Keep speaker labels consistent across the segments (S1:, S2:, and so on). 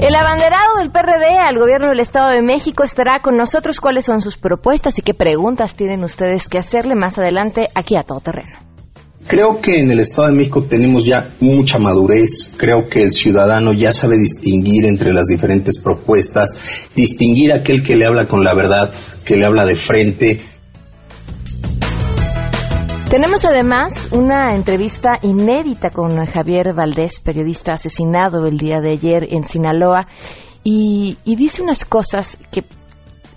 S1: El abanderado del PRD al gobierno del Estado de México estará con nosotros. ¿Cuáles son sus propuestas y qué preguntas tienen ustedes que hacerle más adelante aquí a todo terreno?
S2: Creo que en el Estado de México tenemos ya mucha madurez, creo que el ciudadano ya sabe distinguir entre las diferentes propuestas, distinguir aquel que le habla con la verdad, que le habla de frente,
S1: tenemos además una entrevista inédita con Javier Valdés, periodista asesinado el día de ayer en Sinaloa, y, dice unas cosas que,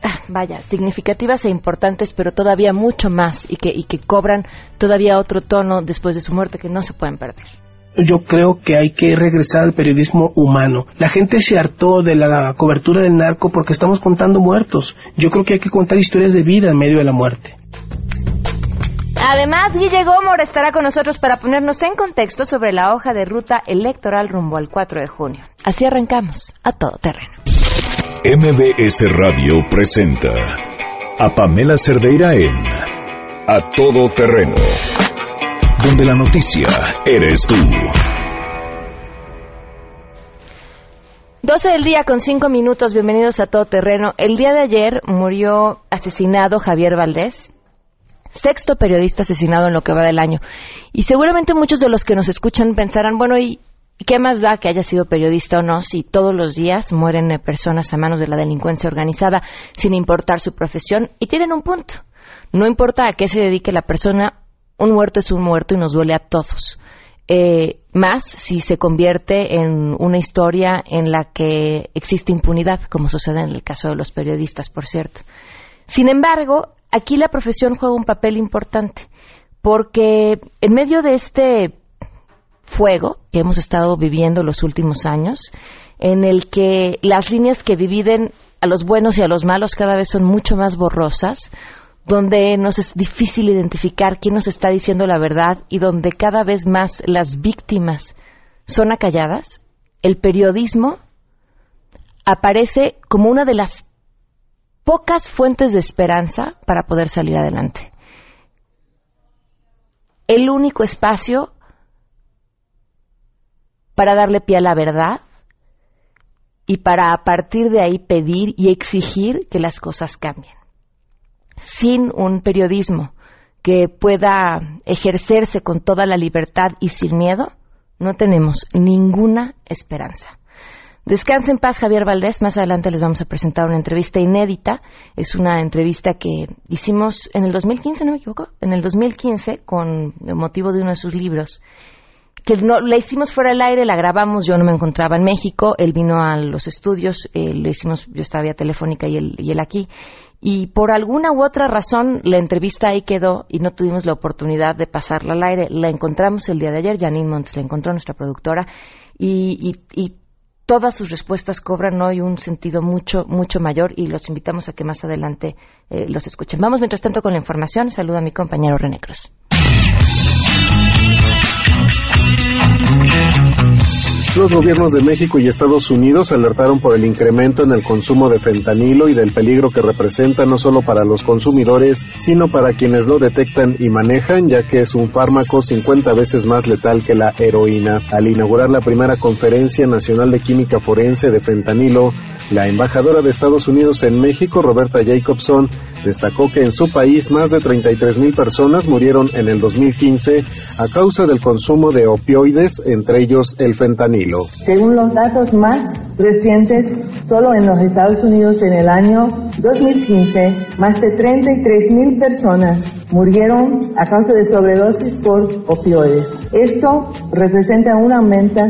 S1: ah, vaya, significativas e importantes, pero todavía mucho más, y que, y que cobran todavía otro tono después de su muerte que no se pueden perder
S3: yo creo que hay que regresar al periodismo humano. La gente se hartó de la cobertura del narco porque estamos contando muertos. Yo creo que hay que contar historias de vida en medio de la muerte.
S1: Además, Guille Gómor estará con nosotros para ponernos en contexto sobre la hoja de ruta electoral rumbo al 4 de junio. Así arrancamos a todo terreno.
S4: MBS Radio presenta a Pamela Cerdeira en A Todo Terreno, donde la noticia eres tú.
S1: 12 del día con 5 minutos, bienvenidos a Todo Terreno. El día de ayer murió asesinado Javier Valdés, sexto periodista asesinado en lo que va del año. Y seguramente muchos de los que nos escuchan pensarán, bueno, ¿y qué más da que haya sido periodista o no si todos los días mueren eh, personas a manos de la delincuencia organizada sin importar su profesión? Y tienen un punto. No importa a qué se dedique la persona, un muerto es un muerto y nos duele a todos. Eh, más si se convierte en una historia en la que existe impunidad, como sucede en el caso de los periodistas, por cierto. Sin embargo, aquí la profesión juega un papel importante, porque en medio de este fuego que hemos estado viviendo los últimos años, en el que las líneas que dividen a los buenos y a los malos cada vez son mucho más borrosas, donde nos es difícil identificar quién nos está diciendo la verdad y donde cada vez más las víctimas son acalladas, el periodismo aparece como una de las pocas fuentes de esperanza para poder salir adelante. El único espacio para darle pie a la verdad y para a partir de ahí pedir y exigir que las cosas cambien. Sin un periodismo que pueda ejercerse con toda la libertad y sin miedo, no tenemos ninguna esperanza. Descanse en paz, Javier Valdés. Más adelante les vamos a presentar una entrevista inédita. Es una entrevista que hicimos en el 2015, no me equivoco, en el 2015 con motivo de uno de sus libros. Que no, la hicimos fuera del aire, la grabamos, yo no me encontraba en México, él vino a los estudios, eh, lo hicimos, yo estaba vía telefónica y él, y él aquí. Y por alguna u otra razón la entrevista ahí quedó y no tuvimos la oportunidad de pasarla al aire. La encontramos el día de ayer, Janine Montes la encontró, nuestra productora, y, y, y todas sus respuestas cobran hoy un sentido mucho, mucho mayor y los invitamos a que más adelante eh, los escuchen. Vamos mientras tanto con la información. Saludo a mi compañero René Cruz.
S5: Los gobiernos de México y Estados Unidos alertaron por el incremento en el consumo de fentanilo y del peligro que representa no solo para los consumidores, sino para quienes lo detectan y manejan, ya que es un fármaco 50 veces más letal que la heroína. Al inaugurar la primera conferencia nacional de química forense de fentanilo, la embajadora de Estados Unidos en México, Roberta Jacobson, destacó que en su país más de 33 mil personas murieron en el 2015 a causa del consumo de opioides, entre ellos el fentanilo.
S6: Según los datos más recientes, solo en los Estados Unidos en el año 2015, más de 33 mil personas murieron a causa de sobredosis por opioides. Esto representa un aumento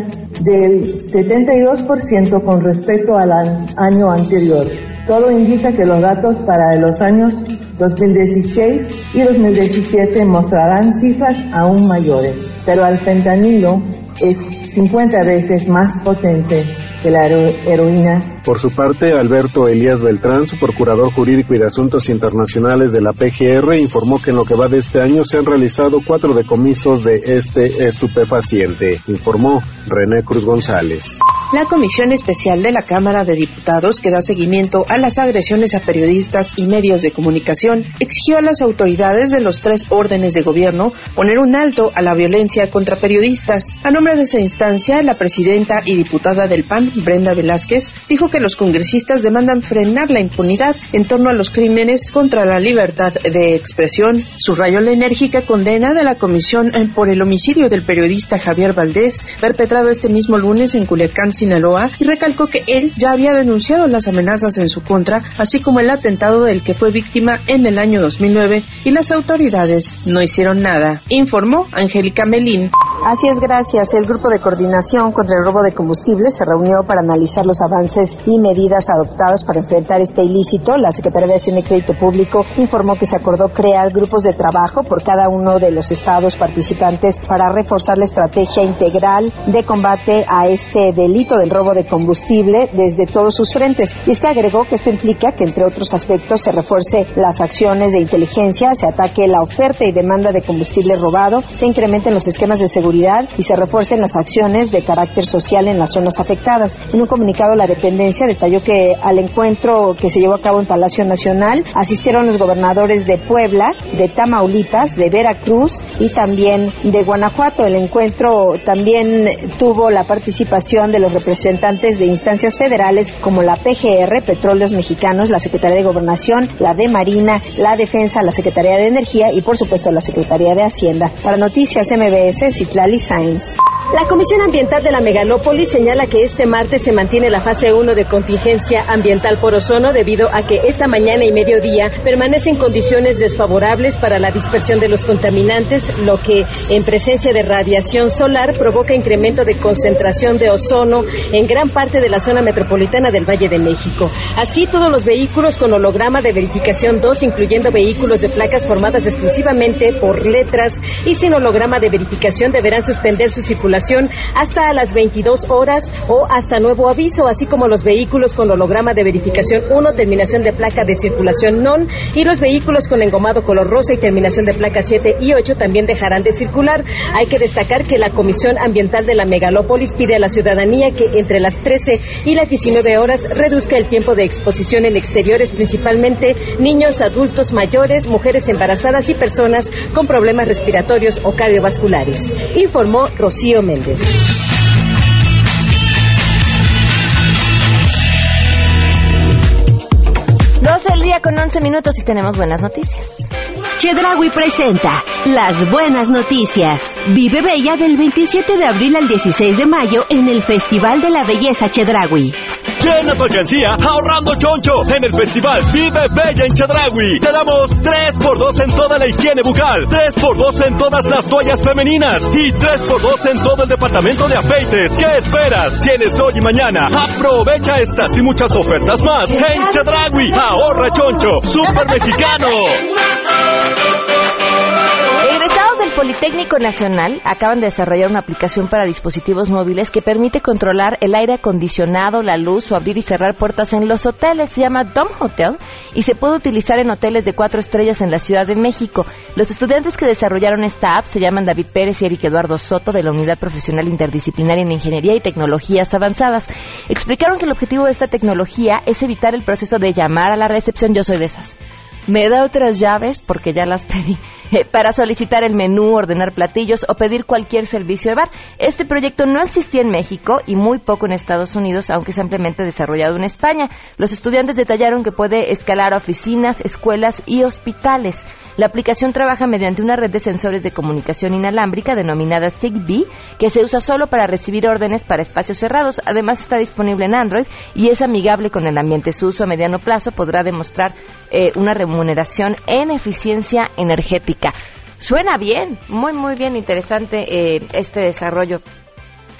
S6: del 72% con respecto al año anterior. Todo indica que los datos para los años 2016 y 2017 mostrarán cifras aún mayores, pero el fentanilo es 50 veces más potente que la heroína.
S5: Por su parte, Alberto Elías Beltrán, su procurador jurídico y de asuntos internacionales de la PGR, informó que en lo que va de este año se han realizado cuatro decomisos de este estupefaciente, informó René Cruz González.
S7: La Comisión Especial de la Cámara de Diputados, que da seguimiento a las agresiones a periodistas y medios de comunicación, exigió a las autoridades de los tres órdenes de gobierno poner un alto a la violencia contra periodistas. A nombre de esa instancia, la presidenta y diputada del PAN, Brenda Velázquez, dijo que los congresistas demandan frenar la impunidad en torno a los crímenes contra la libertad de expresión. Subrayó la enérgica condena de la Comisión por el homicidio del periodista Javier Valdés, perpetrado este mismo lunes en Culiacán, Sinaloa y recalcó que él ya había denunciado las amenazas en su contra, así como el atentado del que fue víctima en el año 2009 y las autoridades no hicieron nada, informó Angélica Melín.
S8: Así es, gracias. El grupo de coordinación contra el robo de combustible se reunió para analizar los avances y medidas adoptadas para enfrentar este ilícito. La Secretaría de Hacienda y Crédito Público informó que se acordó crear grupos de trabajo por cada uno de los estados participantes para reforzar la estrategia integral de combate a este delito del robo de combustible desde todos sus frentes. Y es que agregó que esto implica que, entre otros aspectos, se refuerce las acciones de inteligencia, se ataque la oferta y demanda de combustible robado, se incrementen los esquemas de seguridad y se refuercen las acciones de carácter social en las zonas afectadas. En un comunicado, la dependencia detalló que al encuentro que se llevó a cabo en Palacio Nacional asistieron los gobernadores de Puebla, de Tamaulipas, de Veracruz y también de Guanajuato. El encuentro también tuvo la participación de los representantes de instancias federales como la PGR, Petróleos Mexicanos, la Secretaría de Gobernación, la de Marina, la Defensa, la Secretaría de Energía y por supuesto la Secretaría de Hacienda. Para Noticias MBS, Citla
S9: la Comisión Ambiental de la Megalópolis señala que este martes se mantiene la fase 1 de contingencia ambiental por ozono debido a que esta mañana y mediodía permanecen condiciones desfavorables para la dispersión de los contaminantes, lo que en presencia de radiación solar provoca incremento de concentración de ozono en gran parte de la zona metropolitana del Valle de México. Así, todos los vehículos con holograma de verificación 2, incluyendo vehículos de placas formadas exclusivamente por letras y sin holograma de verificación, deberán suspender su circulación hasta las 22 horas o hasta nuevo aviso, así como los vehículos con holograma de verificación 1, terminación de placa de circulación NON y los vehículos con engomado color rosa y terminación de placa 7 y 8 también dejarán de circular. Hay que destacar que la Comisión Ambiental de la Megalópolis pide a la ciudadanía que entre las 13 y las 19 horas reduzca el tiempo de exposición en exteriores, principalmente niños, adultos mayores, mujeres embarazadas y personas con problemas respiratorios o cardiovasculares informó Rocío Méndez.
S1: Con 11 minutos y tenemos buenas noticias.
S10: Chedraui presenta Las Buenas Noticias. Vive Bella del 27 de abril al 16 de mayo en el Festival de la Belleza Chedraui.
S11: Llena tu alcancía ahorrando choncho en el Festival Vive Bella en Chedraui. Te damos 3x2 en toda la higiene bucal, 3x2 en todas las toallas femeninas y 3x2 en todo el departamento de afeites. ¿Qué esperas? Tienes hoy y mañana. Aprovecha estas y muchas ofertas más en Chedraui. Ahorra choncho, super mexicano.
S1: Egresados del Politécnico Nacional acaban de desarrollar una aplicación para dispositivos móviles que permite controlar el aire acondicionado, la luz o abrir y cerrar puertas en los hoteles. Se llama Dom Hotel y se puede utilizar en hoteles de cuatro estrellas en la Ciudad de México. Los estudiantes que desarrollaron esta app se llaman David Pérez y Eric Eduardo Soto de la Unidad Profesional Interdisciplinaria en Ingeniería y Tecnologías Avanzadas. Explicaron que el objetivo de esta tecnología es evitar el proceso de llamar a la recepción. Yo soy de esas me da otras llaves, porque ya las pedí, para solicitar el menú, ordenar platillos o pedir cualquier servicio de bar. Este proyecto no existía en México y muy poco en Estados Unidos, aunque es ampliamente desarrollado en España. Los estudiantes detallaron que puede escalar a oficinas, escuelas y hospitales. La aplicación trabaja mediante una red de sensores de comunicación inalámbrica denominada Zigbee, que se usa solo para recibir órdenes para espacios cerrados. Además está disponible en Android y es amigable con el ambiente. Su uso a mediano plazo podrá demostrar eh, una remuneración en eficiencia energética. Suena bien, muy, muy bien, interesante eh, este desarrollo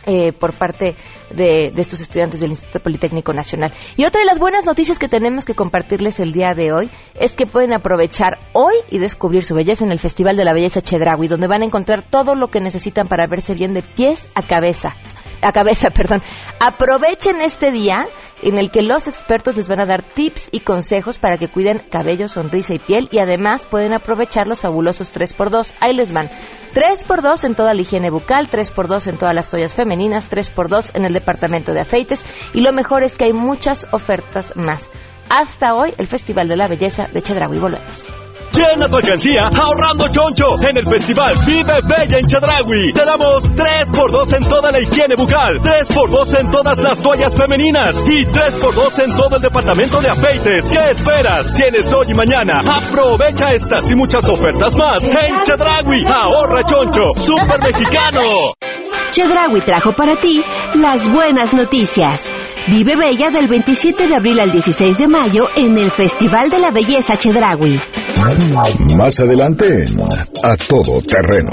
S1: eh, por parte de, estos estudiantes del Instituto Politécnico Nacional. Y otra de las buenas noticias que tenemos que compartirles el día de hoy es que pueden aprovechar hoy y descubrir su belleza en el Festival de la Belleza Chedraui, donde van a encontrar todo lo que necesitan para verse bien de pies a cabeza. A cabeza, perdón. Aprovechen este día en el que los expertos les van a dar tips y consejos para que cuiden cabello, sonrisa y piel y además pueden aprovechar los fabulosos 3x2. Ahí les van 3x2 en toda la higiene bucal, 3x2 en todas las toallas femeninas, 3x2 en el departamento de afeites y lo mejor es que hay muchas ofertas más. Hasta hoy, el Festival de la Belleza de Chedraui. Volvemos.
S11: Llena tu alcancía ahorrando choncho en el festival Vive Bella en Chedragui. Te damos 3x2 en toda la higiene bucal, 3x2 en todas las toallas femeninas y 3x2 en todo el departamento de afeites. ¿Qué esperas? Tienes hoy y mañana. Aprovecha estas y muchas ofertas más en Chedragui. Ahorra choncho, super mexicano.
S10: Chedraui trajo para ti las buenas noticias. Vive Bella del 27 de abril al 16 de mayo en el Festival de la Belleza Chedragui.
S4: Más adelante, a todo terreno.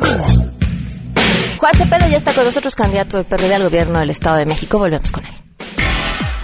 S1: Juan Cepeda ya está con nosotros, candidato del PRD al gobierno del Estado de México. Volvemos con él.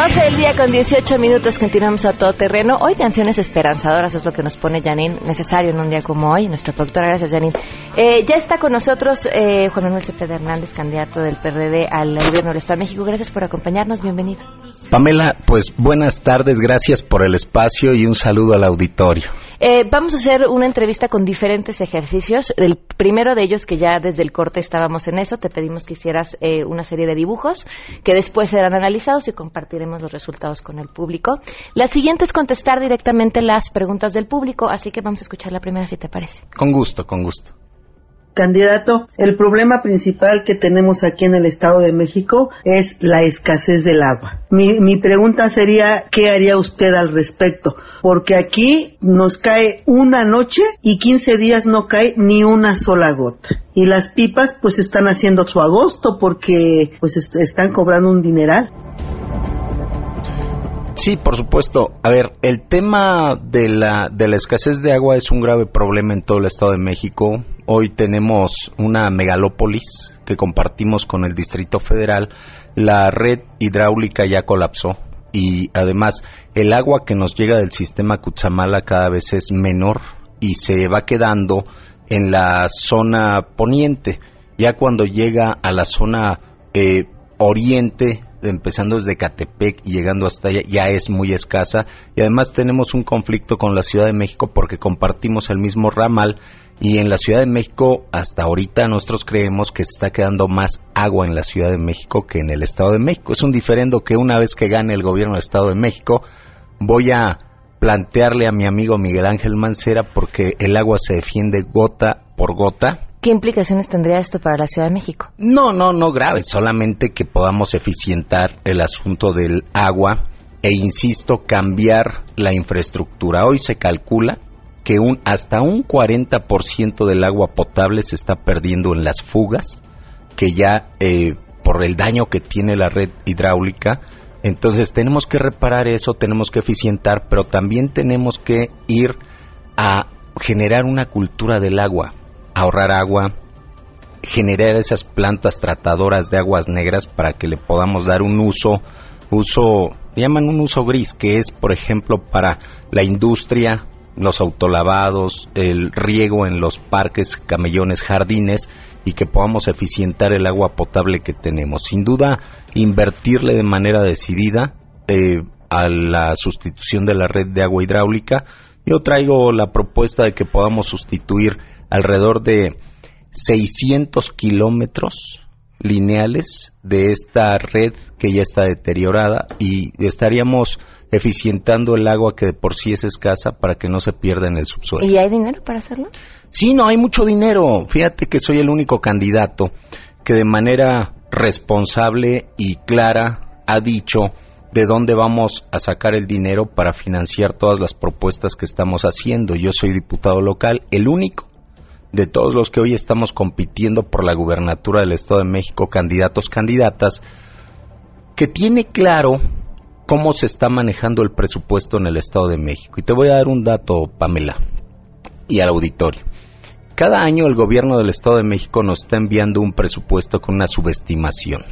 S1: 12 del día con 18 minutos, continuamos a todo terreno. Hoy canciones esperanzadoras es lo que nos pone Janine, necesario en un día como hoy. Nuestra productora, gracias Janine. Eh, ya está con nosotros eh, Juan Manuel Cepeda Hernández, candidato del PRD al gobierno del Estado de México. Gracias por acompañarnos, bienvenido.
S2: Pamela, pues buenas tardes, gracias por el espacio y un saludo al auditorio.
S1: Eh, vamos a hacer una entrevista con diferentes ejercicios. El primero de ellos, que ya desde el corte estábamos en eso, te pedimos que hicieras eh, una serie de dibujos que después serán analizados y compartiremos los resultados con el público. La siguiente es contestar directamente las preguntas del público, así que vamos a escuchar la primera si te parece.
S2: Con gusto, con gusto.
S12: Candidato, el problema principal que tenemos aquí en el Estado de México es la escasez del agua. Mi, mi pregunta sería, ¿qué haría usted al respecto? Porque aquí nos cae una noche y 15 días no cae ni una sola gota. Y las pipas pues están haciendo su agosto porque pues est- están cobrando un dineral.
S2: Sí, por supuesto. A ver, el tema de la, de la escasez de agua es un grave problema en todo el Estado de México. Hoy tenemos una megalópolis que compartimos con el Distrito Federal. La red hidráulica ya colapsó y además el agua que nos llega del sistema Cuchamala cada vez es menor y se va quedando en la zona poniente. Ya cuando llega a la zona eh, oriente, empezando desde Catepec y llegando hasta allá, ya es muy escasa. Y además tenemos un conflicto con la Ciudad de México porque compartimos el mismo ramal. Y en la Ciudad de México, hasta ahorita nosotros creemos que se está quedando más agua en la Ciudad de México que en el Estado de México. Es un diferendo que una vez que gane el gobierno del Estado de México, voy a plantearle a mi amigo Miguel Ángel Mancera porque el agua se defiende gota por gota
S1: ¿Qué implicaciones tendría esto para la Ciudad de México?
S2: no, no, no grave, solamente que podamos eficientar el asunto del agua e insisto, cambiar la infraestructura. Hoy se calcula que un hasta un 40% del agua potable se está perdiendo en las fugas, que ya eh, por el daño que tiene la red hidráulica, entonces tenemos que reparar eso, tenemos que eficientar, pero también tenemos que ir a generar una cultura del agua, ahorrar agua, generar esas plantas tratadoras de aguas negras para que le podamos dar un uso, uso, llaman un uso gris, que es, por ejemplo, para la industria, los autolavados, el riego en los parques, camellones, jardines, y que podamos eficientar el agua potable que tenemos. Sin duda, invertirle de manera decidida eh, a la sustitución de la red de agua hidráulica. Yo traigo la propuesta de que podamos sustituir alrededor de 600 kilómetros lineales de esta red que ya está deteriorada y estaríamos eficientando el agua que de por sí es escasa para que no se pierda en el subsuelo.
S1: ¿Y hay dinero para hacerlo?
S2: Sí, no, hay mucho dinero. Fíjate que soy el único candidato que de manera responsable y clara ha dicho de dónde vamos a sacar el dinero para financiar todas las propuestas que estamos haciendo. Yo soy diputado local, el único de todos los que hoy estamos compitiendo por la gubernatura del Estado de México, candidatos, candidatas, que tiene claro cómo se está manejando el presupuesto en el Estado de México. Y te voy a dar un dato, Pamela. y al auditorio. Cada año el gobierno del Estado de México nos está enviando un presupuesto con una subestimación.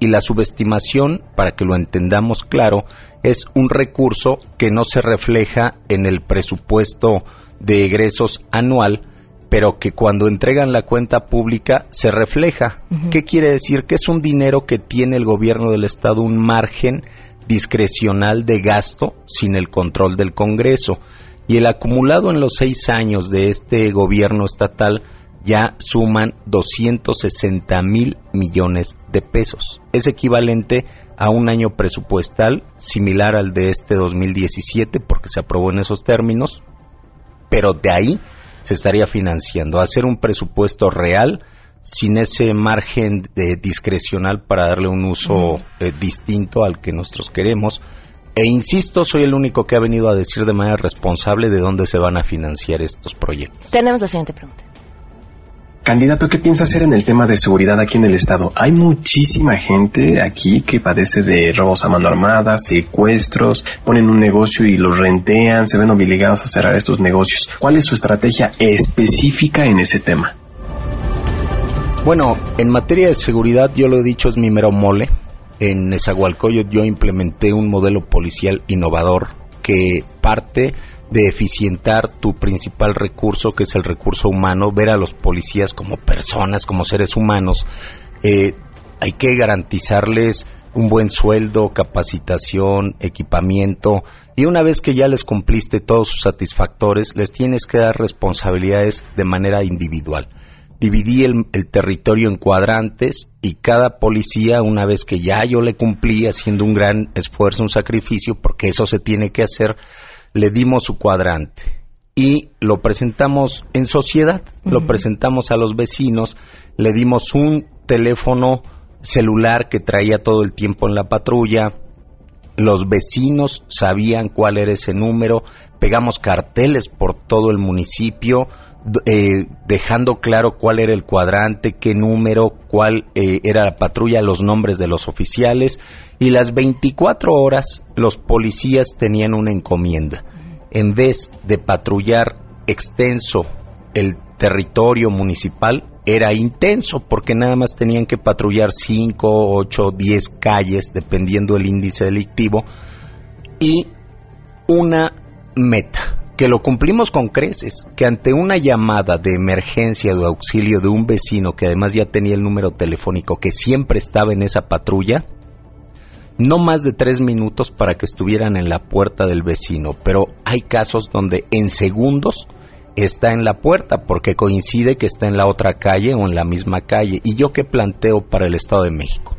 S2: Y la subestimación, para que lo entendamos claro, es un recurso que no se refleja en el presupuesto de egresos anual, pero que cuando entregan la cuenta pública se refleja. ¿Qué quiere decir? Que es un dinero que tiene el gobierno del Estado un margen discrecional de gasto sin el control del Congreso. Y el acumulado en los seis años de este gobierno estatal ya suman 260 mil millones de pesos. Es equivalente a un año presupuestal similar al de este 2017 porque se aprobó en esos términos, pero de ahí se estaría financiando. Hacer un presupuesto real sin ese margen de discrecional para darle un uso eh, distinto al que nosotros queremos. E insisto, soy el único que ha venido a decir de manera responsable de dónde se van a financiar estos proyectos.
S1: Tenemos la siguiente pregunta.
S13: Candidato, ¿qué piensa hacer en el tema de seguridad aquí en el Estado? Hay muchísima gente aquí que padece de robos a mano armada, secuestros, ponen un negocio y los rentean, se ven obligados a cerrar estos negocios. ¿Cuál es su estrategia específica en ese tema?
S2: Bueno, en materia de seguridad, yo lo he dicho, es mi mero mole. En Nezahualcóyotl yo implementé un modelo policial innovador que parte de eficientar tu principal recurso, que es el recurso humano, ver a los policías como personas, como seres humanos. Eh, hay que garantizarles un buen sueldo, capacitación, equipamiento, y una vez que ya les cumpliste todos sus satisfactores, les tienes que dar responsabilidades de manera individual. Dividí el, el territorio en cuadrantes y cada policía, una vez que ya yo le cumplí haciendo un gran esfuerzo, un sacrificio, porque eso se tiene que hacer, le dimos su cuadrante y lo presentamos en sociedad, lo presentamos a los vecinos, le dimos un teléfono celular que traía todo el tiempo en la patrulla, los vecinos sabían cuál era ese número, pegamos carteles por todo el municipio, eh, dejando claro cuál era el cuadrante, qué número, cuál eh, era la patrulla, los nombres de los oficiales, y las 24 horas los policías tenían una encomienda. En vez de patrullar extenso el territorio municipal, era intenso porque nada más tenían que patrullar 5, 8, 10 calles, dependiendo del índice delictivo, y una meta, que lo cumplimos con creces, que ante una llamada de emergencia o auxilio de un vecino que además ya tenía el número telefónico que siempre estaba en esa patrulla, no más de tres minutos para que estuvieran en la puerta del vecino, pero hay casos donde en segundos está en la puerta porque coincide que está en la otra calle o en la misma calle. ¿Y yo qué planteo para el Estado de México?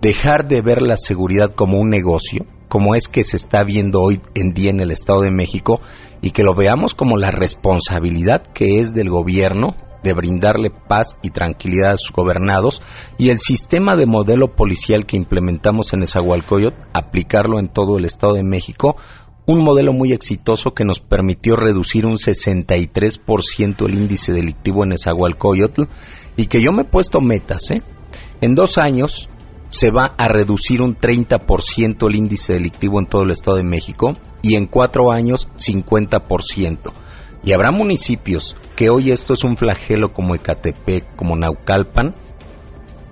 S2: Dejar de ver la seguridad como un negocio, como es que se está viendo hoy en día en el Estado de México, y que lo veamos como la responsabilidad que es del gobierno de brindarle paz y tranquilidad a sus gobernados y el sistema de modelo policial que implementamos en Esahualcoyot, aplicarlo en todo el Estado de México, un modelo muy exitoso que nos permitió reducir un 63% el índice delictivo en Esahualcoyotl y que yo me he puesto metas, ¿eh? En dos años se va a reducir un 30% el índice delictivo en todo el Estado de México y en cuatro años 50%. Y habrá municipios que hoy esto es un flagelo como Ecatepec, como Naucalpan,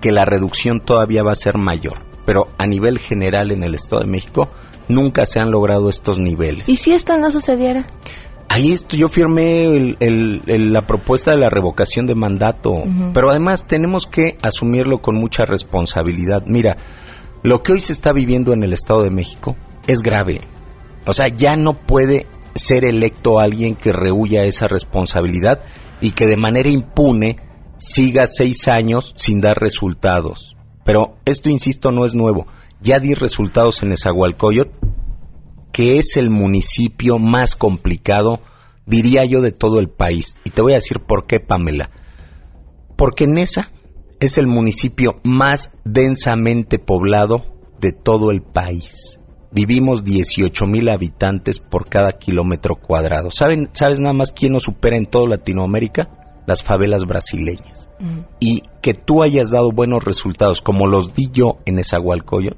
S2: que la reducción todavía va a ser mayor. Pero a nivel general en el Estado de México nunca se han logrado estos niveles.
S1: ¿Y si esto no sucediera?
S2: Ahí esto, yo firmé el- el- el- la propuesta de la revocación de mandato, pero además tenemos que asumirlo con mucha responsabilidad. Mira, lo que hoy se está viviendo en el Estado de México es grave. O sea, ya no puede ser electo alguien que rehuya esa responsabilidad y que de manera impune siga seis años sin dar resultados. Pero esto, insisto, no es nuevo. Ya di resultados en Esahualcoyot, que es el municipio más complicado, diría yo, de todo el país. Y te voy a decir por qué, Pamela. Porque Nesa es el municipio más densamente poblado de todo el país. Vivimos 18 mil habitantes por cada kilómetro cuadrado. ¿Saben, ¿Sabes nada más quién nos supera en toda Latinoamérica? Las favelas brasileñas. Y que tú hayas dado buenos resultados, como los di yo en Esahualcoyot,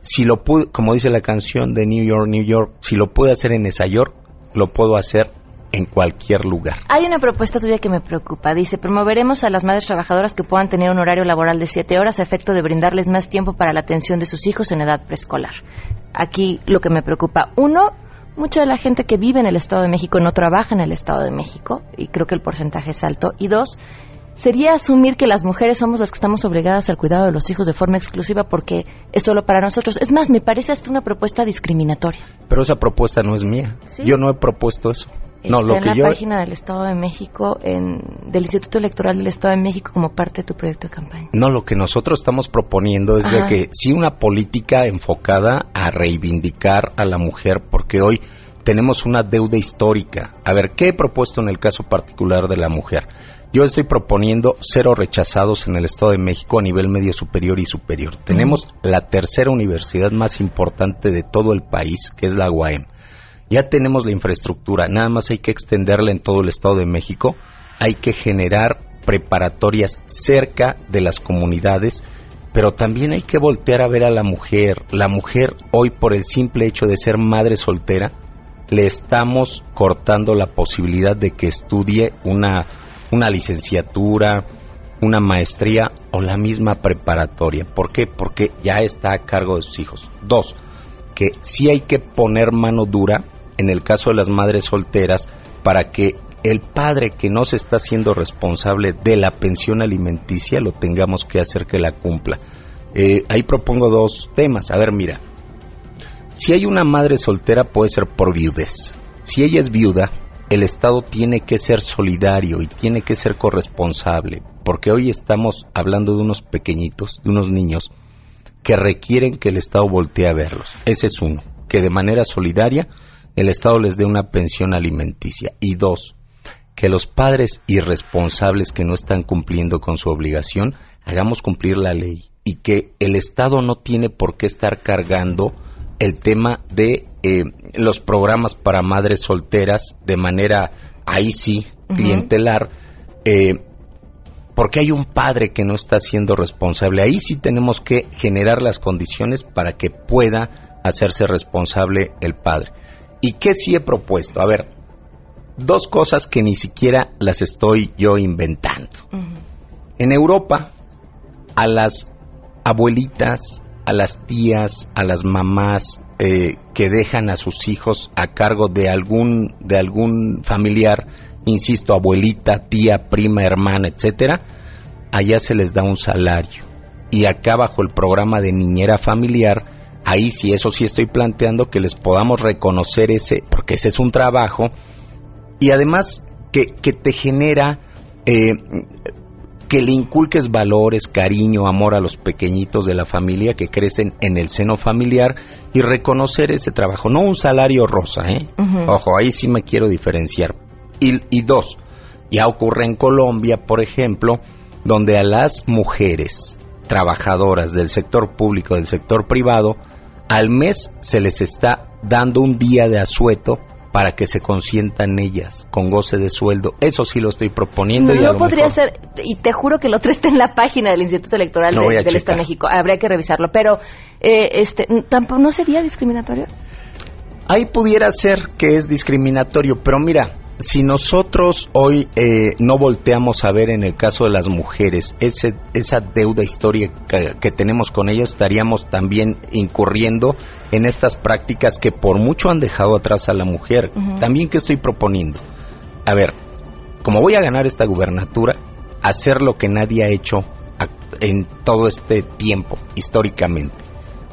S2: si lo pude, como dice la canción de New York, New York, si lo pude hacer en esa York, lo puedo hacer en cualquier lugar.
S1: Hay una propuesta tuya que me preocupa. Dice, promoveremos a las madres trabajadoras que puedan tener un horario laboral de siete horas a efecto de brindarles más tiempo para la atención de sus hijos en edad preescolar. Aquí lo que me preocupa, uno, mucha de la gente que vive en el Estado de México no trabaja en el Estado de México, y creo que el porcentaje es alto. Y dos, sería asumir que las mujeres somos las que estamos obligadas al cuidado de los hijos de forma exclusiva porque es solo para nosotros. Es más, me parece hasta una propuesta discriminatoria.
S2: Pero esa propuesta no es mía.
S1: ¿Sí?
S2: Yo no he propuesto eso. No,
S1: Está en
S2: que
S1: la
S2: yo
S1: página del Estado de México, en, del Instituto Electoral del Estado de México como parte de tu proyecto de campaña.
S2: No, lo que nosotros estamos proponiendo es de que sí una política enfocada a reivindicar a la mujer, porque hoy tenemos una deuda histórica. A ver, ¿qué he propuesto en el caso particular de la mujer? Yo estoy proponiendo cero rechazados en el Estado de México a nivel medio superior y superior. Tenemos la tercera universidad más importante de todo el país, que es la UAM. Ya tenemos la infraestructura, nada más hay que extenderla en todo el Estado de México. Hay que generar preparatorias cerca de las comunidades, pero también hay que voltear a ver a la mujer. La mujer hoy por el simple hecho de ser madre soltera, le estamos cortando la posibilidad de que estudie una, una licenciatura, una maestría o la misma preparatoria. ¿Por qué? Porque ya está a cargo de sus hijos. Dos, que sí hay que poner mano dura en el caso de las madres solteras para que el padre que no se está haciendo responsable de la pensión alimenticia lo tengamos que hacer que la cumpla. Eh, ahí propongo dos temas. A ver, mira, si hay una madre soltera puede ser por viudez. Si ella es viuda, el Estado tiene que ser solidario y tiene que ser corresponsable, porque hoy estamos hablando de unos pequeñitos, de unos niños, que requieren que el Estado voltee a verlos. Ese es uno, que de manera solidaria el Estado les dé una pensión alimenticia. Y dos, que los padres irresponsables que no están cumpliendo con su obligación, hagamos cumplir la ley y que el Estado no tiene por qué estar cargando el tema de eh, los programas para madres solteras de manera, ahí sí, clientelar, eh, porque hay un padre que no está siendo responsable. Ahí sí tenemos que generar las condiciones para que pueda hacerse responsable el padre. ¿Y qué sí he propuesto? A ver, dos cosas que ni siquiera las estoy yo inventando. En Europa, a las abuelitas, a las tías, a las mamás eh, que dejan a sus hijos a cargo de algún de algún familiar, insisto, abuelita, tía, prima, hermana, etcétera, allá se les da un salario y acá bajo el programa de niñera familiar, ahí sí eso sí estoy planteando que les podamos reconocer ese, porque ese es un trabajo y además que, que te genera eh, que le inculques valores, cariño, amor a los pequeñitos de la familia que crecen en el seno familiar y reconocer ese trabajo, no un salario rosa, ¿eh? Ojo, ahí sí me quiero diferenciar. Y, y dos, ya ocurre en Colombia, por ejemplo, donde a las mujeres trabajadoras del sector público, del sector privado, al mes se les está dando un día de asueto para que se consientan ellas con goce de sueldo. Eso sí lo estoy proponiendo y a
S1: no
S2: lo
S1: podría
S2: mejor-
S1: ser, y te juro que lo otro está en la página del Instituto Electoral de- del Estado de. México. Habría que revisarlo. Pero, eh, este, tampoco, ¿no sería discriminatorio?
S2: Ahí pudiera ser que es discriminatorio, pero mira, si nosotros hoy eh, no volteamos a ver en el caso de las mujeres ese, esa deuda histórica que tenemos con ellas, estaríamos también incurriendo en estas prácticas que por mucho han dejado atrás a la mujer. También que estoy proponiendo, a ver, como voy a ganar esta gubernatura, hacer lo que nadie ha hecho en todo este tiempo, históricamente,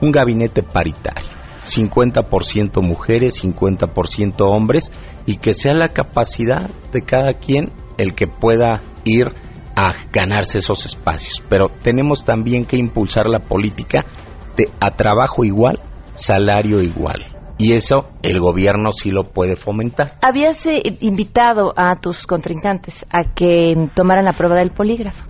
S2: un gabinete paritario. 50% mujeres, 50% hombres y que sea la capacidad de cada quien el que pueda ir a ganarse esos espacios. Pero tenemos también que impulsar la política de a trabajo igual, salario igual. Y eso el gobierno sí lo puede fomentar.
S1: Habías eh, invitado a tus contrincantes a que tomaran la prueba del polígrafo.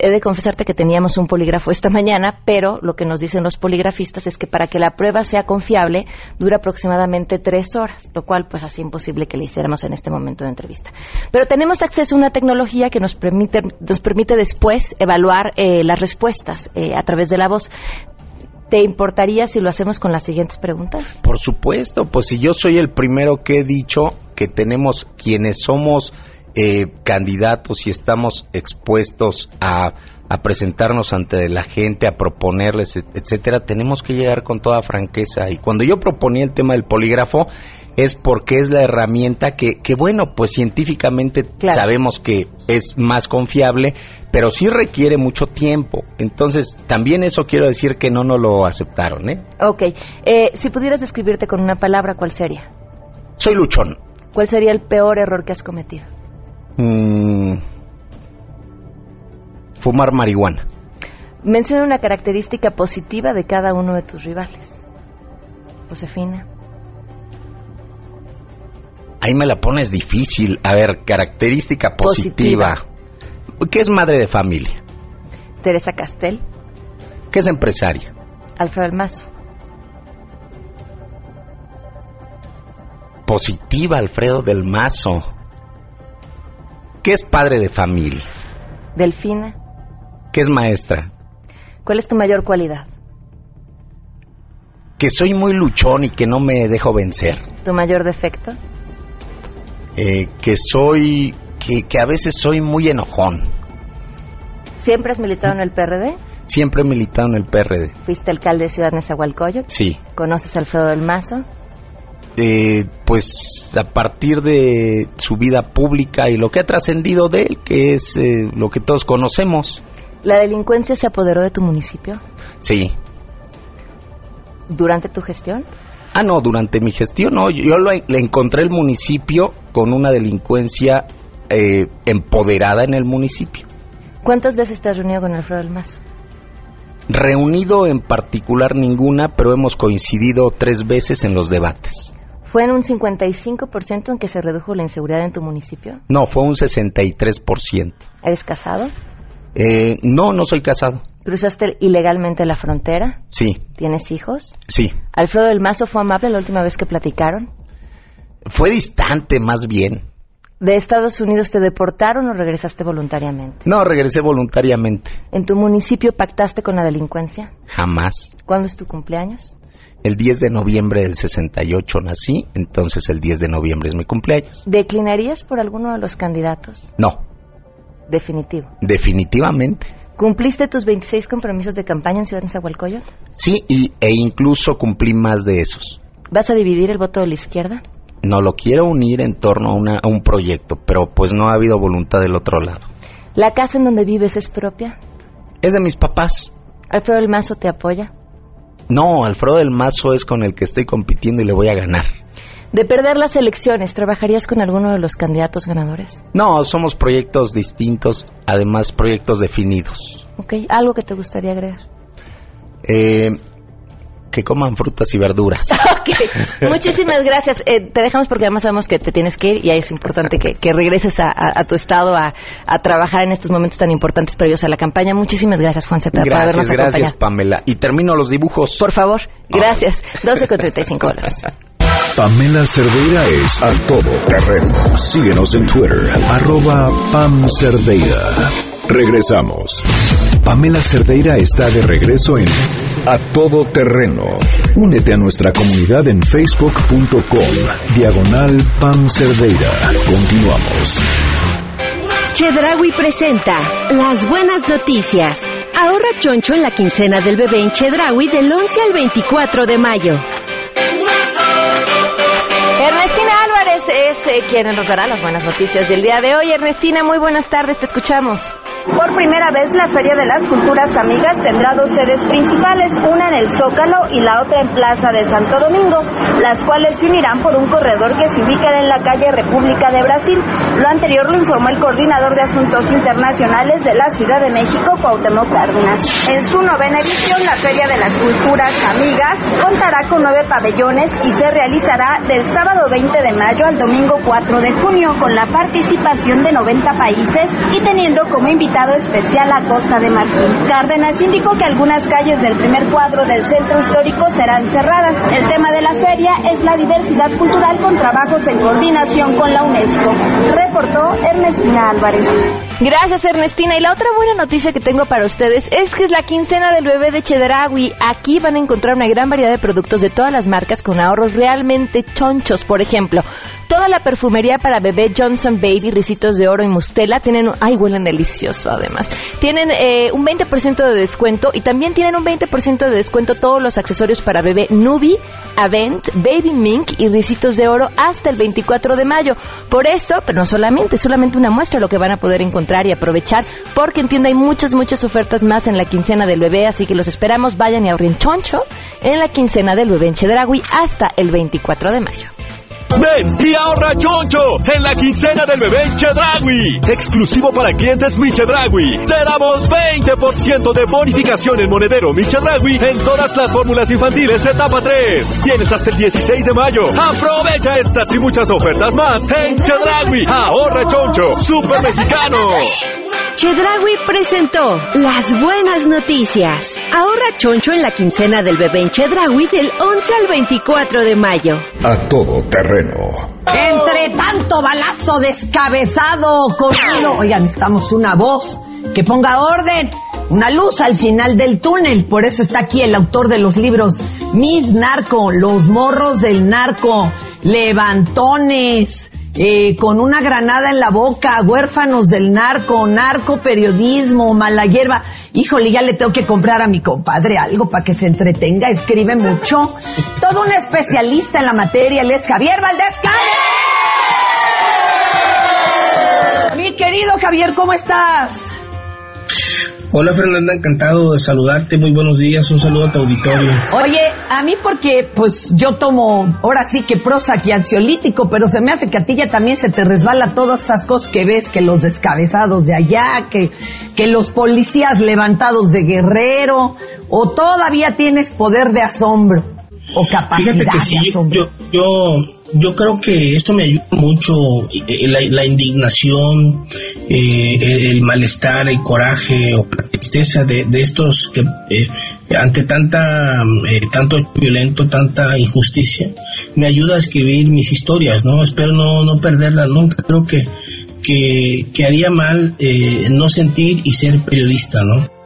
S1: He de confesarte que teníamos un polígrafo esta mañana, pero lo que nos dicen los poligrafistas es que para que la prueba sea confiable dura aproximadamente tres horas, lo cual pues hace imposible que le hiciéramos en este momento de entrevista. Pero tenemos acceso a una tecnología que nos permite, nos permite después evaluar eh, las respuestas eh, a través de la voz. ¿Te importaría si lo hacemos con las siguientes preguntas?
S2: Por supuesto, pues si yo soy el primero que he dicho que tenemos quienes somos eh, candidatos y estamos expuestos a, a presentarnos ante la gente, a proponerles, et- etcétera, tenemos que llegar con toda franqueza. Y cuando yo proponía el tema del polígrafo, es porque es la herramienta que, que bueno, pues científicamente sabemos que es más confiable, pero sí requiere mucho tiempo. Entonces, también eso quiero decir que no nos lo aceptaron, ¿eh?
S1: Ok. Eh, si pudieras describirte con una palabra, ¿cuál sería?
S2: Soy luchón.
S1: ¿Cuál sería el peor error que has cometido?
S2: Mm, fumar marihuana.
S1: Menciona una característica positiva de cada uno de tus rivales. Josefina.
S2: Ahí me la pones difícil. A ver, característica positiva. ¿Qué es madre de familia?
S1: Teresa Castel.
S2: ¿Qué es empresaria?
S1: Alfredo Almazo.
S2: Positiva, Alfredo del Mazo. ¿Qué es padre de familia?
S1: Delfina.
S2: ¿Qué es maestra?
S1: ¿Cuál es tu mayor cualidad?
S2: Que soy muy luchón y que no me dejo vencer.
S1: ¿Tu mayor defecto?
S2: Eh, que soy. Que, que a veces soy muy enojón.
S1: ¿Siempre has militado en el PRD?
S2: Siempre he militado en el PRD.
S1: ¿Fuiste alcalde de Ciudad Nezahualcóyotl?
S2: Sí.
S1: ¿Conoces a Alfredo del Mazo?
S2: Eh, pues a partir de su vida pública y lo que ha trascendido de él, que es eh, lo que todos conocemos.
S1: ¿La delincuencia se apoderó de tu municipio
S2: Sí.
S1: durante tu gestión?
S2: Ah, no, durante mi gestión, no. Yo lo- le encontré el municipio con una delincuencia eh, empoderada en el municipio.
S1: ¿Cuántas veces te has reunido con Alfredo del Mazo?
S2: Reunido en particular ninguna, pero hemos coincidido tres veces en los debates.
S1: ¿Fue en un 55% en que se redujo la inseguridad en tu municipio?
S2: No, fue un 63%.
S1: ¿Eres casado?
S2: Eh, no, no soy casado.
S1: ¿Cruzaste ilegalmente la frontera?
S2: Sí,
S1: ¿Tienes hijos?
S2: sí.
S1: ¿Alfredo del Mazo fue amable la última vez que platicaron?
S2: Fue distante más bien.
S1: ¿De Estados Unidos te deportaron o regresaste voluntariamente?
S2: No, regresé voluntariamente.
S1: ¿En tu municipio pactaste con la delincuencia?
S2: Jamás.
S1: ¿Cuándo es tu cumpleaños?
S2: El 10 de noviembre del 68 nací, entonces el 10 de noviembre es mi cumpleaños.
S1: ¿Declinarías por alguno de los candidatos?
S2: No,
S1: Definitivo.
S2: definitivamente.
S1: ¿Cumpliste tus 26 compromisos de campaña en Ciudad Nezahualcóyotl?
S2: Sí, y, e incluso cumplí más de esos.
S1: ¿Vas a dividir el voto de la izquierda?
S2: No lo quiero unir en torno a, una- a un proyecto, pero pues no ha habido voluntad del otro lado.
S1: ¿La casa en donde vives es propia?
S2: Es de mis papás.
S1: ¿Alfredo del Mazo te apoya?
S2: No, Alfredo del Mazo es con el que estoy compitiendo y le voy a ganar.
S1: De perder las elecciones, ¿trabajarías con alguno de los candidatos ganadores?
S2: No, somos proyectos distintos, además proyectos definidos.
S1: ¿Ok? ¿Algo que te gustaría agregar?
S2: Eh, que coman frutas y verduras.
S1: Ok, muchísimas gracias. Eh, te dejamos porque además sabemos que te tienes que ir y ahí es importante que, que regreses a, a- a tu estado a, a trabajar en estos momentos tan importantes previos a la campaña. Muchísimas gracias, Juan Cepeda, por habernos
S2: Gracias, gracias,
S1: acompañado.
S2: Pamela. Y termino los dibujos.
S1: Por favor, gracias. 12 con 35 dólares.
S4: Pamela Cerdeira es a todo terreno. Síguenos en Twitter, arroba Pam Cerdeira. Regresamos. Pamela Cerdeira está de regreso en A Todo Terreno. Únete a nuestra comunidad en facebook.com, diagonal Pam Cerdeira. Continuamos.
S10: Chedraui presenta Las Buenas Noticias. Ahorra choncho en la quincena del bebé en Chedraui del 11 al 24 de mayo.
S1: Ernestina Álvarez es eh, quien nos dará las buenas noticias del día de hoy. Ernestina, muy buenas tardes, te escuchamos.
S14: Por primera vez, la Feria de las Culturas Amigas tendrá dos sedes principales, una en el Zócalo y la otra en Plaza de Santo Domingo, las cuales se unirán por un corredor que se ubicará en la calle República de Brasil. Lo anterior lo informó el coordinador de Asuntos Internacionales de la Ciudad de México, Cuauhtémoc Cárdenas. En su novena edición, la Feria de las Culturas Amigas contará con nueve pabellones y se realizará del sábado 20 de mayo al domingo 4 de junio con la participación de 90 países y teniendo como invitado especial a Costa de Marfil. Cárdenas indicó que algunas calles del primer cuadro del centro histórico serán cerradas. El tema de la feria es la diversidad cultural con trabajos en coordinación con la UNESCO. Reportó Ernestina Álvarez.
S1: Gracias, Ernestina. Y la otra buena noticia que tengo para ustedes es que es la quincena del bebé de Chedragui. Aquí van a encontrar una gran variedad de productos de todas las marcas con ahorros realmente chonchos. Por ejemplo, Toda la perfumería para bebé Johnson Baby, risitos de oro y mustela tienen, ay, huelen delicioso además. Tienen eh, un 20% de descuento y también tienen un 20% de descuento todos los accesorios para bebé Nubi, Avent, Baby Mink y risitos de oro hasta el 24 de mayo. Por esto, pero no solamente, solamente una muestra lo que van a poder encontrar y aprovechar, porque en tienda hay muchas, muchas ofertas más en la quincena del bebé, así que los esperamos, vayan y ahorren choncho en la quincena del bebé en Chedragui hasta el 24 de mayo.
S11: Ven y ahorra choncho en la quincena del bebé Chedragui. Exclusivo para clientes Mi Chedragui. Te damos 20% de bonificación en monedero Mi Chedragui en todas las fórmulas infantiles etapa 3. Tienes hasta el 16 de mayo. Aprovecha estas y muchas ofertas más en Chedragui. Ahorra choncho. Super mexicano.
S10: Chedragui presentó las buenas noticias. Ahorra choncho en la quincena del bebé en Chedragui del 11 al 24 de mayo.
S4: A todo terreno.
S15: Entre tanto balazo descabezado, corrido. Oigan, necesitamos una voz que ponga orden, una luz al final del túnel. Por eso está aquí el autor de los libros Mis Narco, Los Morros del Narco, Levantones. Eh, con una granada en la boca, huérfanos del narco, narco periodismo, mala hierba. Híjole, ya le tengo que comprar a mi compadre algo para que se entretenga, escribe mucho. Todo un especialista en la materia, él es Javier Valdés Calle. Mi querido Javier, ¿cómo estás?
S3: Hola Fernanda, encantado de saludarte, muy buenos días, un saludo a tu auditorio.
S15: Oye, a mí porque pues yo tomo ahora sí que Prozac y ansiolítico, pero se me hace que a ti ya también se te resbala todas esas cosas que ves, que los descabezados de allá, que, que los policías levantados de guerrero, o todavía tienes poder de asombro, o capacidad
S3: Fíjate que
S15: de
S3: sí,
S15: asombro.
S3: yo, yo, yo creo que esto me ayuda mucho, eh, la, la indignación, eh, el, malestar, el coraje o la tristeza de, estos que eh, ante tanta, eh, tanto violento, tanta injusticia, me ayuda a escribir mis historias, ¿no? Espero no, no perderlas nunca, creo que, que, que haría mal eh, no sentir y ser periodista, ¿no?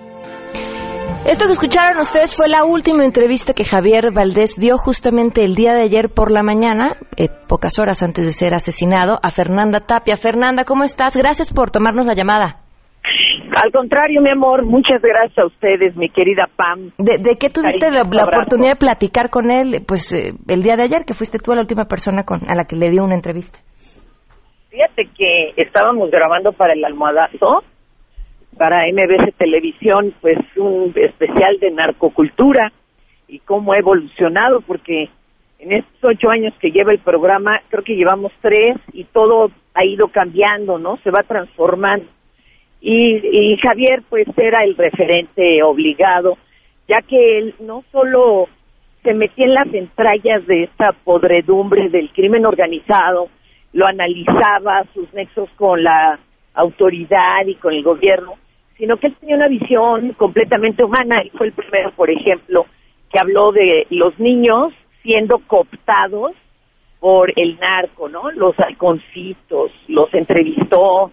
S1: Esto que escucharon ustedes fue la última entrevista que Javier Valdés dio justamente el día de ayer por la mañana, eh, pocas horas antes de ser asesinado, a Fernanda Tapia. Fernanda, ¿cómo estás? Gracias por tomarnos la llamada.
S16: Al contrario, mi amor, muchas gracias a ustedes, mi querida Pam.
S1: ¿De, de qué tuviste la,
S16: Cariño,
S1: la
S16: abrazo.
S1: oportunidad de platicar con él pues eh, el día de ayer, que fuiste tú la última persona con, a la que le dio una entrevista?
S16: Fíjate que estábamos grabando para el almohadazo, para MBC Televisión, pues un especial de narcocultura y cómo ha evolucionado, porque en estos ocho años que lleva el programa, creo que llevamos tres y todo ha ido cambiando, ¿no? Se va transformando. Y, y Javier, pues era el referente obligado, ya que él no solo se metía en las entrañas de esta podredumbre del crimen organizado, lo analizaba, sus nexos con la autoridad y con el gobierno, sino que él tenía una visión completamente humana y fue el primero, por ejemplo, que habló de los niños siendo cooptados por el narco, ¿no? Los halconcitos, los entrevistó,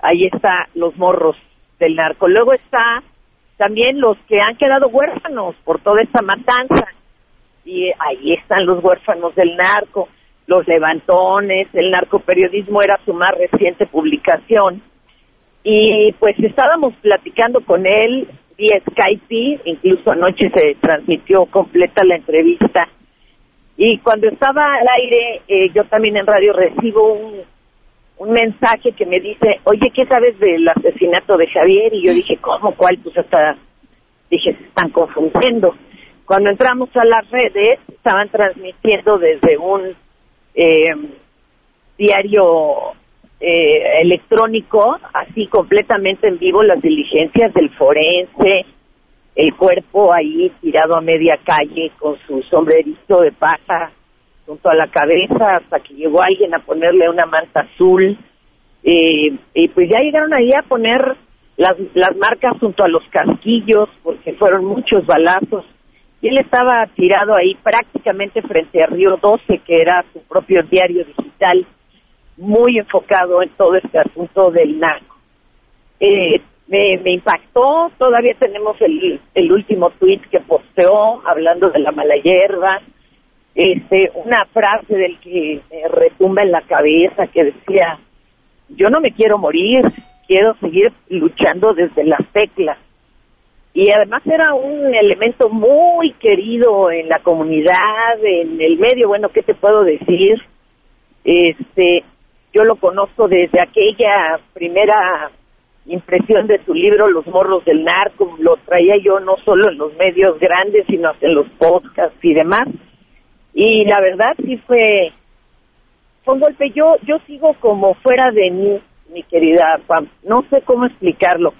S16: ahí está los morros del narco. Luego está también los que han quedado huérfanos por toda esta matanza y ahí están los huérfanos del narco, los levantones, el narcoperiodismo era su más reciente publicación. Y pues estábamos platicando con él vía Skype, incluso anoche se transmitió completa la entrevista. Y cuando estaba al aire, eh, yo también en radio recibo un, un mensaje que me dice, oye, ¿qué sabes del asesinato de Javier? Y yo dije, ¿cómo? ¿Cuál? Pues hasta dije, se están confundiendo. Cuando entramos a las redes, estaban transmitiendo desde un eh, diario eh, electrónico, así completamente en vivo, las diligencias del forense, el cuerpo ahí tirado a media calle con su sombrerito de paja junto a la cabeza hasta que llegó alguien a ponerle una manta azul. Eh, y pues ya llegaron ahí a poner las, las marcas junto a los casquillos porque fueron muchos balazos. Y él estaba tirado ahí prácticamente frente a Río 12, que era su propio diario digital, muy enfocado en todo este asunto del narco. Eh, me, me impactó, todavía tenemos el, el último tweet que posteó hablando de la mala hierba, este, una frase del que me retumba en la cabeza que decía, yo no me quiero morir, quiero seguir luchando desde las teclas. Y además era un elemento muy querido en la comunidad, en el medio, bueno, ¿qué te puedo decir? Este, yo lo conozco desde aquella primera impresión de su libro Los morros del narco, lo traía yo no solo en los medios grandes, sino hasta en los podcasts y demás. Y la verdad sí fue, fue un golpe. Yo, yo sigo como fuera de mí, mi querida Pam. No sé cómo explicarlo.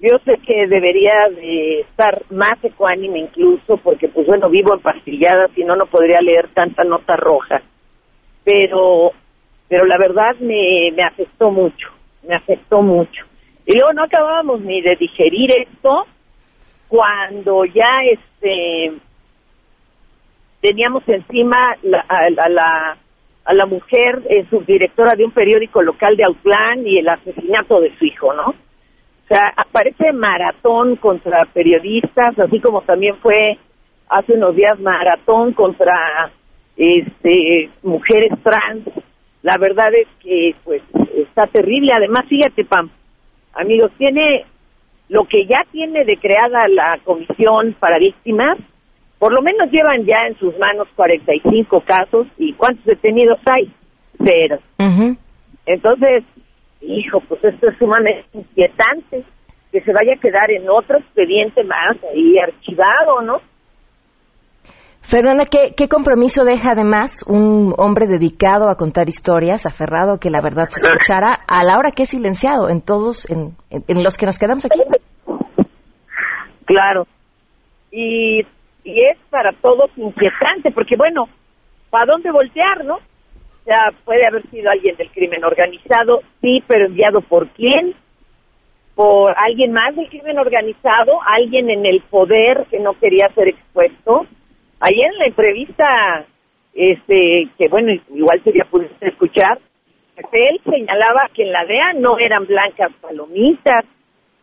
S16: Yo sé que debería de estar más ecuánime incluso, porque pues bueno, vivo empastillada, si no, no podría leer tanta nota roja. Pero, pero la verdad me, me afectó mucho, me afectó mucho. Y luego no acabábamos ni de digerir esto cuando ya este teníamos encima la- a, a la a la mujer eh, subdirectora de un periódico local de Autlán y el asesinato de su hijo, ¿no? O sea, aparece maratón contra periodistas, así como también fue hace unos días maratón contra este mujeres trans. La verdad es que pues está terrible. Además, fíjate, Pam, amigos, tiene lo que ya tiene de creada la comisión para víctimas, por lo menos llevan ya en sus manos 45 casos y ¿cuántos detenidos hay? Cero. Entonces, hijo, pues esto es sumamente inquietante que se vaya a quedar en otro expediente más ahí archivado, ¿no?
S1: Fernanda, ¿qué, ¿qué compromiso deja además un hombre dedicado a contar historias, aferrado a que la verdad se escuchara, a la hora que es silenciado en todos, en, en- en los que nos quedamos aquí?
S16: Claro. Y, y es para todos inquietante, porque bueno, ¿para dónde voltear, no? O sea, puede haber sido alguien del crimen organizado, sí, pero enviado por quién? Por alguien más del crimen organizado, alguien en el poder que no quería ser expuesto. Ayer en la entrevista, este, que bueno, igual sería pudiste escuchar, él señalaba que en la DEA no eran blancas palomitas,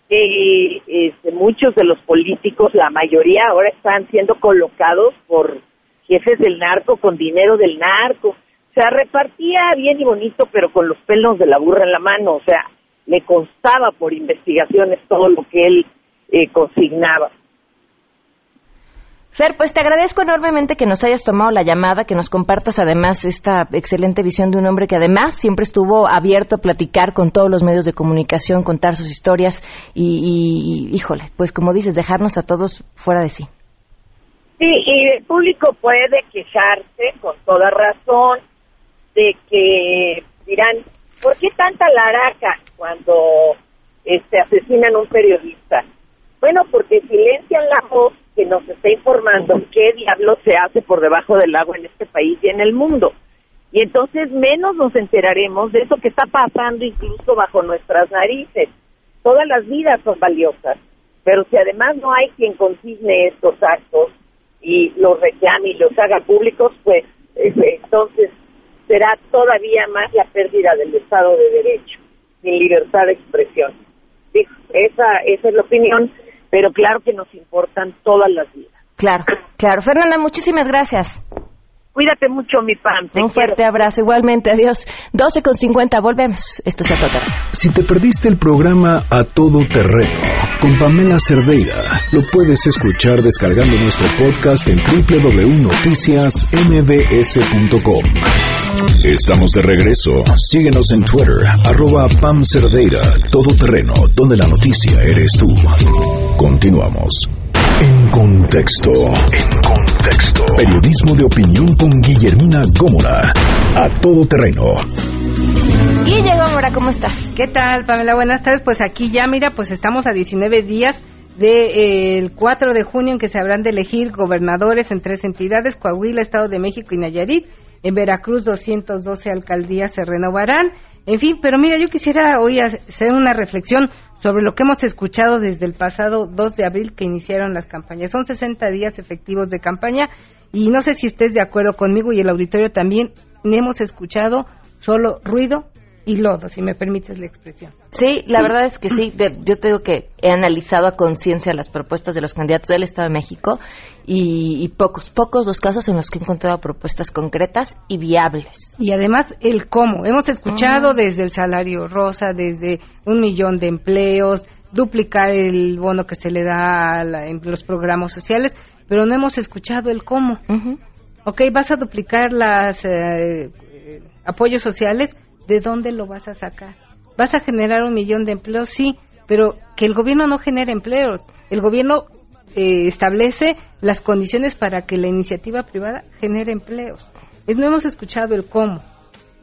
S16: que este, muchos de los políticos, la mayoría ahora están siendo colocados por jefes del narco con dinero del narco. O sea, repartía bien y bonito, pero con los pelos de la burra en la mano. O sea, le constaba por investigaciones todo lo que él eh, consignaba.
S1: Fer, pues te agradezco enormemente que nos hayas tomado la llamada, que nos compartas además esta excelente visión de un hombre que además siempre estuvo abierto a platicar con todos los medios de comunicación, contar sus historias y, y, híjole, pues como dices, dejarnos a todos fuera de sí.
S16: Sí, y el público puede quejarse con toda razón de que dirán, ¿por qué tanta laraca cuando este asesinan a un periodista? Bueno, porque silencian la voz que nos está informando qué diablo se hace por debajo del agua en este país y en el mundo. Y entonces menos nos enteraremos de eso que está pasando incluso bajo nuestras narices. Todas las vidas son valiosas, pero si además no hay quien consigne estos actos y los reclame y los haga públicos, pues eh, entonces será todavía más la pérdida del Estado de Derecho, sin libertad de expresión. Esa, esa es la opinión, pero claro que nos importan todas las vidas.
S1: Claro, claro. Fernanda, muchísimas gracias.
S16: Cuídate mucho, mi pan.
S1: Un fuerte abrazo, igualmente. Adiós. 12 con 50, volvemos. Esto es Atrotero.
S4: Si te perdiste el programa A Todo Terreno con Pamela Cerdeira, lo puedes escuchar descargando nuestro podcast en www.noticiasmbs.com. Estamos de regreso. Síguenos en Twitter, arroba Pam Cerdeira, Todo Terreno, donde la noticia eres tú. Continuamos. En contexto. En contexto. Periodismo de opinión con Guillermina Gómora. A todo terreno.
S1: Y llegó Mora, ¿cómo estás?
S17: ¿Qué tal, Pamela? Buenas tardes. Pues aquí ya, mira, pues estamos a 19 días del 4 de junio en que se habrán de elegir gobernadores en tres entidades, Coahuila, Estado de México y Nayarit. En Veracruz 212 alcaldías se renovarán. En fin, pero mira, yo quisiera hoy hacer una reflexión sobre lo que hemos escuchado desde el pasado 2 de abril que iniciaron las campañas. Son 60 días efectivos de campaña y no sé si estés de acuerdo conmigo y el auditorio también hemos escuchado solo ruido y lodo, si me permites la expresión.
S1: Sí, la verdad es que sí. Yo tengo que he analizado a conciencia las propuestas de los candidatos del Estado de México y, y pocos, pocos los casos en los que he encontrado propuestas concretas y viables.
S17: Y además el cómo. Hemos escuchado desde el salario rosa, desde un millón de empleos, duplicar el bono que se le da a la- en los programas sociales, pero no hemos escuchado el cómo. Ok, vas a duplicar los apoyos sociales, ¿de dónde lo vas a sacar? ¿Vas a generar un millón de empleos? Sí, pero que el gobierno no genere empleos. El gobierno eh, establece las condiciones para que la iniciativa privada genere empleos. Es, no hemos escuchado el cómo.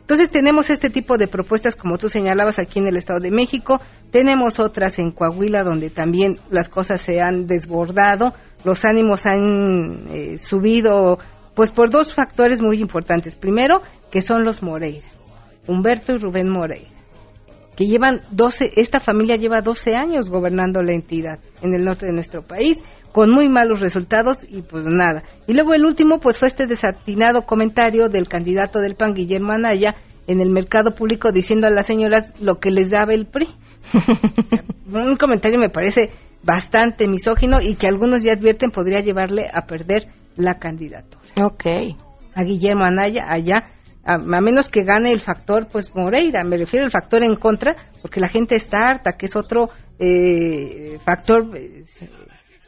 S17: Entonces tenemos este tipo de propuestas como tú señalabas aquí en el Estado de México, tenemos otras en Coahuila donde también las cosas se han desbordado, los ánimos han eh, subido pues por dos factores muy importantes. Primero, que son los Moreira, Humberto y Rubén Moreira, que llevan 12, esta familia lleva 12 años gobernando la entidad en el norte de nuestro país con muy malos resultados y pues nada. Y luego el último pues fue este desatinado comentario del candidato del PAN Guillermo Anaya en el mercado público diciendo a las señoras lo que les daba el PRI. Un comentario me parece bastante misógino y que algunos ya advierten podría llevarle a perder la candidatura.
S1: Ok.
S17: A Guillermo Anaya allá a, a menos que gane el factor pues Moreira, me refiero al factor en contra, porque la gente está harta, que es otro eh, factor eh,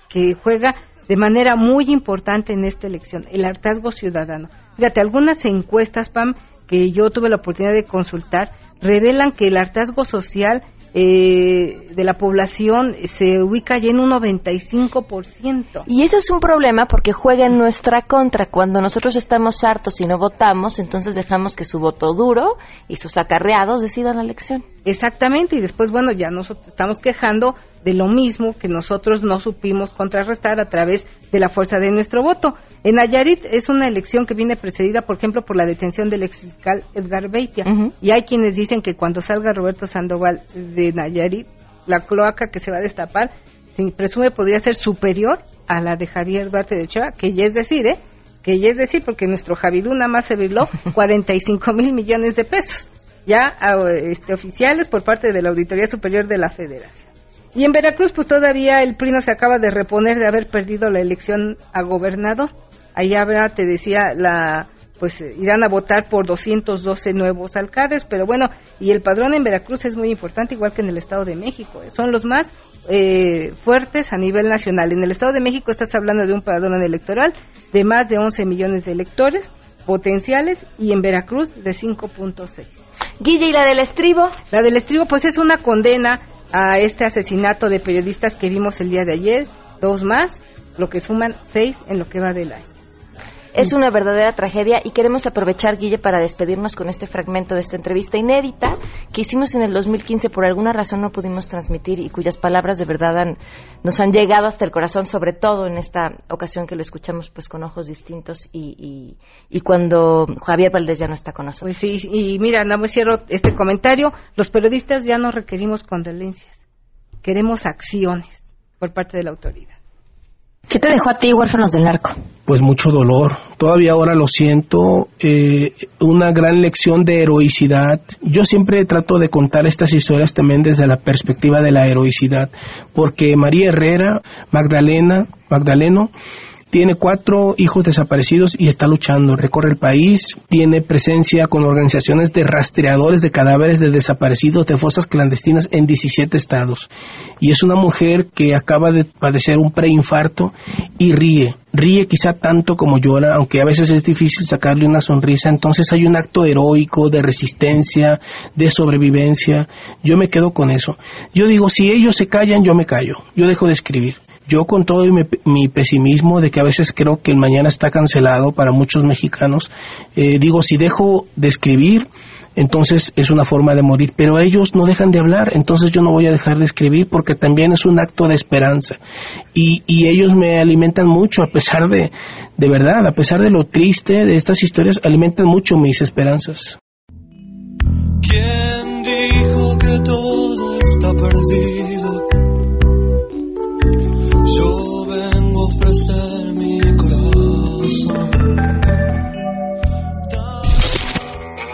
S17: que juega de manera muy importante en esta elección, el hartazgo ciudadano. Fíjate, algunas encuestas, Pam, que yo tuve la oportunidad de consultar, revelan que el hartazgo social eh, de la población se ubica ya en un 95%.
S1: Y ese es un problema porque juega en nuestra contra. Cuando nosotros estamos hartos y no votamos, entonces dejamos que su voto duro y sus acarreados decidan la elección.
S17: Exactamente, y después, bueno, ya nos estamos quejando de lo mismo que nosotros no supimos contrarrestar a través de la fuerza de nuestro voto. En Nayarit es una elección que viene precedida, por ejemplo, por la detención del ex fiscal Edgar Beitia. Y hay quienes dicen que cuando salga Roberto Sandoval de Nayarit, la cloaca que se va a destapar, se presume podría ser superior a la de Javier Duarte de Ochoa, que ya es decir, ¿eh? Que ya es decir, porque nuestro Javidú nada más se virló 45 mil millones de pesos ya a, este, oficiales por parte de la Auditoría Superior de la Federación. Y en Veracruz, pues todavía el PRI no se acaba de reponer de haber perdido la elección a gobernador. Allá habrá, te decía, la pues irán a votar por 212 nuevos alcaldes, pero bueno, y el padrón en Veracruz es muy importante, igual que en el Estado de México, eh, son los más eh, fuertes a nivel nacional. En el Estado de México estás hablando de un padrón electoral de más de 11 millones de electores potenciales y en Veracruz de 5.6.
S1: Guille, ¿y la del estribo?
S17: La del estribo, pues es una condena a este asesinato de periodistas que vimos el día de ayer, dos más, lo que suman seis en lo que va del año.
S1: Es una verdadera tragedia y queremos aprovechar, Guille, para despedirnos con este fragmento de esta entrevista inédita que hicimos en el 2015, por alguna razón no pudimos transmitir y cuyas palabras de verdad han- nos han llegado hasta el corazón, sobre todo en esta ocasión que lo escuchamos pues con ojos distintos y, y- cuando Javier Valdés ya no está con nosotros.
S17: Pues sí, y mira, nada más cierro este comentario, los periodistas ya no requerimos condolencias, queremos acciones por parte de la autoridad.
S15: ¿Qué te dejó a ti, huérfanos del narco?
S3: pues mucho dolor. Todavía ahora lo siento, eh, una gran lección de heroicidad. Yo siempre trato de contar estas historias también desde la perspectiva de la heroicidad, porque María Herrera, Magdalena, Magdaleno, tiene cuatro hijos desaparecidos y está luchando. Recorre el país, tiene presencia con organizaciones de rastreadores de cadáveres de desaparecidos de fosas clandestinas en 17 estados. Y es una mujer que acaba de padecer un preinfarto y ríe. Ríe quizá tanto como llora, aunque a veces es difícil sacarle una sonrisa. Entonces hay un acto heroico de resistencia, de sobrevivencia. Yo me quedo con eso. Yo digo, si ellos se callan, yo me callo. Yo dejo de escribir. Yo con todo mi, mi pesimismo de que a veces creo que el mañana está cancelado para muchos mexicanos, eh, digo, si dejo de escribir, entonces es una forma de morir, pero ellos no dejan de hablar, entonces yo no voy a dejar de escribir porque también es un acto de esperanza. Y, y ellos me alimentan mucho, a pesar de, de verdad, a pesar de lo triste de estas historias, alimentan mucho mis esperanzas.
S18: ¿Quién dijo que todo